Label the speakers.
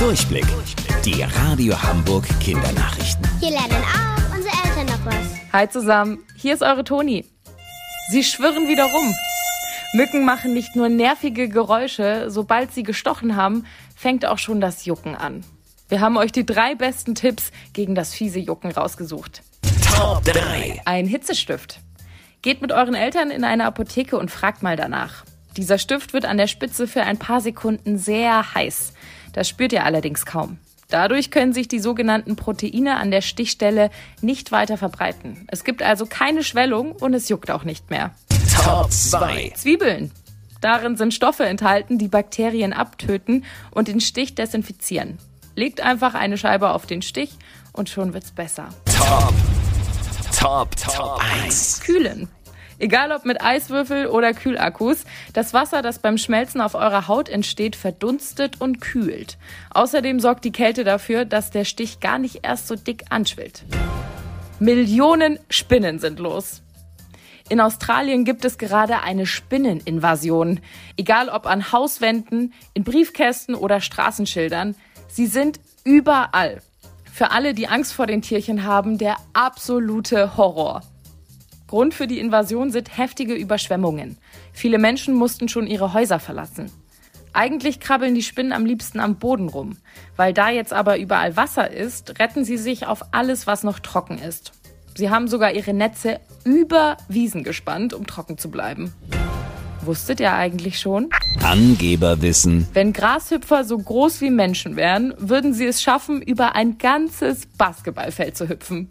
Speaker 1: Durchblick. Die Radio Hamburg Kindernachrichten.
Speaker 2: Hier lernen auch unsere Eltern noch was.
Speaker 3: Hi zusammen, hier ist eure Toni. Sie schwirren wieder rum. Mücken machen nicht nur nervige Geräusche, sobald sie gestochen haben, fängt auch schon das Jucken an. Wir haben euch die drei besten Tipps gegen das fiese Jucken rausgesucht.
Speaker 1: Top 3.
Speaker 3: Ein Hitzestift. Geht mit euren Eltern in eine Apotheke und fragt mal danach. Dieser Stift wird an der Spitze für ein paar Sekunden sehr heiß. Das spürt ihr allerdings kaum. Dadurch können sich die sogenannten Proteine an der Stichstelle nicht weiter verbreiten. Es gibt also keine Schwellung und es juckt auch nicht mehr.
Speaker 1: Top 2.
Speaker 3: Zwiebeln. Darin sind Stoffe enthalten, die Bakterien abtöten und den Stich desinfizieren. Legt einfach eine Scheibe auf den Stich und schon wird's besser.
Speaker 1: Top. Top. Top 1.
Speaker 3: Kühlen. Egal ob mit Eiswürfel oder Kühlakkus, das Wasser, das beim Schmelzen auf eurer Haut entsteht, verdunstet und kühlt. Außerdem sorgt die Kälte dafür, dass der Stich gar nicht erst so dick anschwillt. Millionen Spinnen sind los. In Australien gibt es gerade eine Spinneninvasion. Egal ob an Hauswänden, in Briefkästen oder Straßenschildern, sie sind überall. Für alle, die Angst vor den Tierchen haben, der absolute Horror. Grund für die Invasion sind heftige Überschwemmungen. Viele Menschen mussten schon ihre Häuser verlassen. Eigentlich krabbeln die Spinnen am liebsten am Boden rum. Weil da jetzt aber überall Wasser ist, retten sie sich auf alles, was noch trocken ist. Sie haben sogar ihre Netze über Wiesen gespannt, um trocken zu bleiben. Wusstet ihr eigentlich schon?
Speaker 1: Angeberwissen.
Speaker 3: Wenn Grashüpfer so groß wie Menschen wären, würden sie es schaffen, über ein ganzes Basketballfeld zu hüpfen.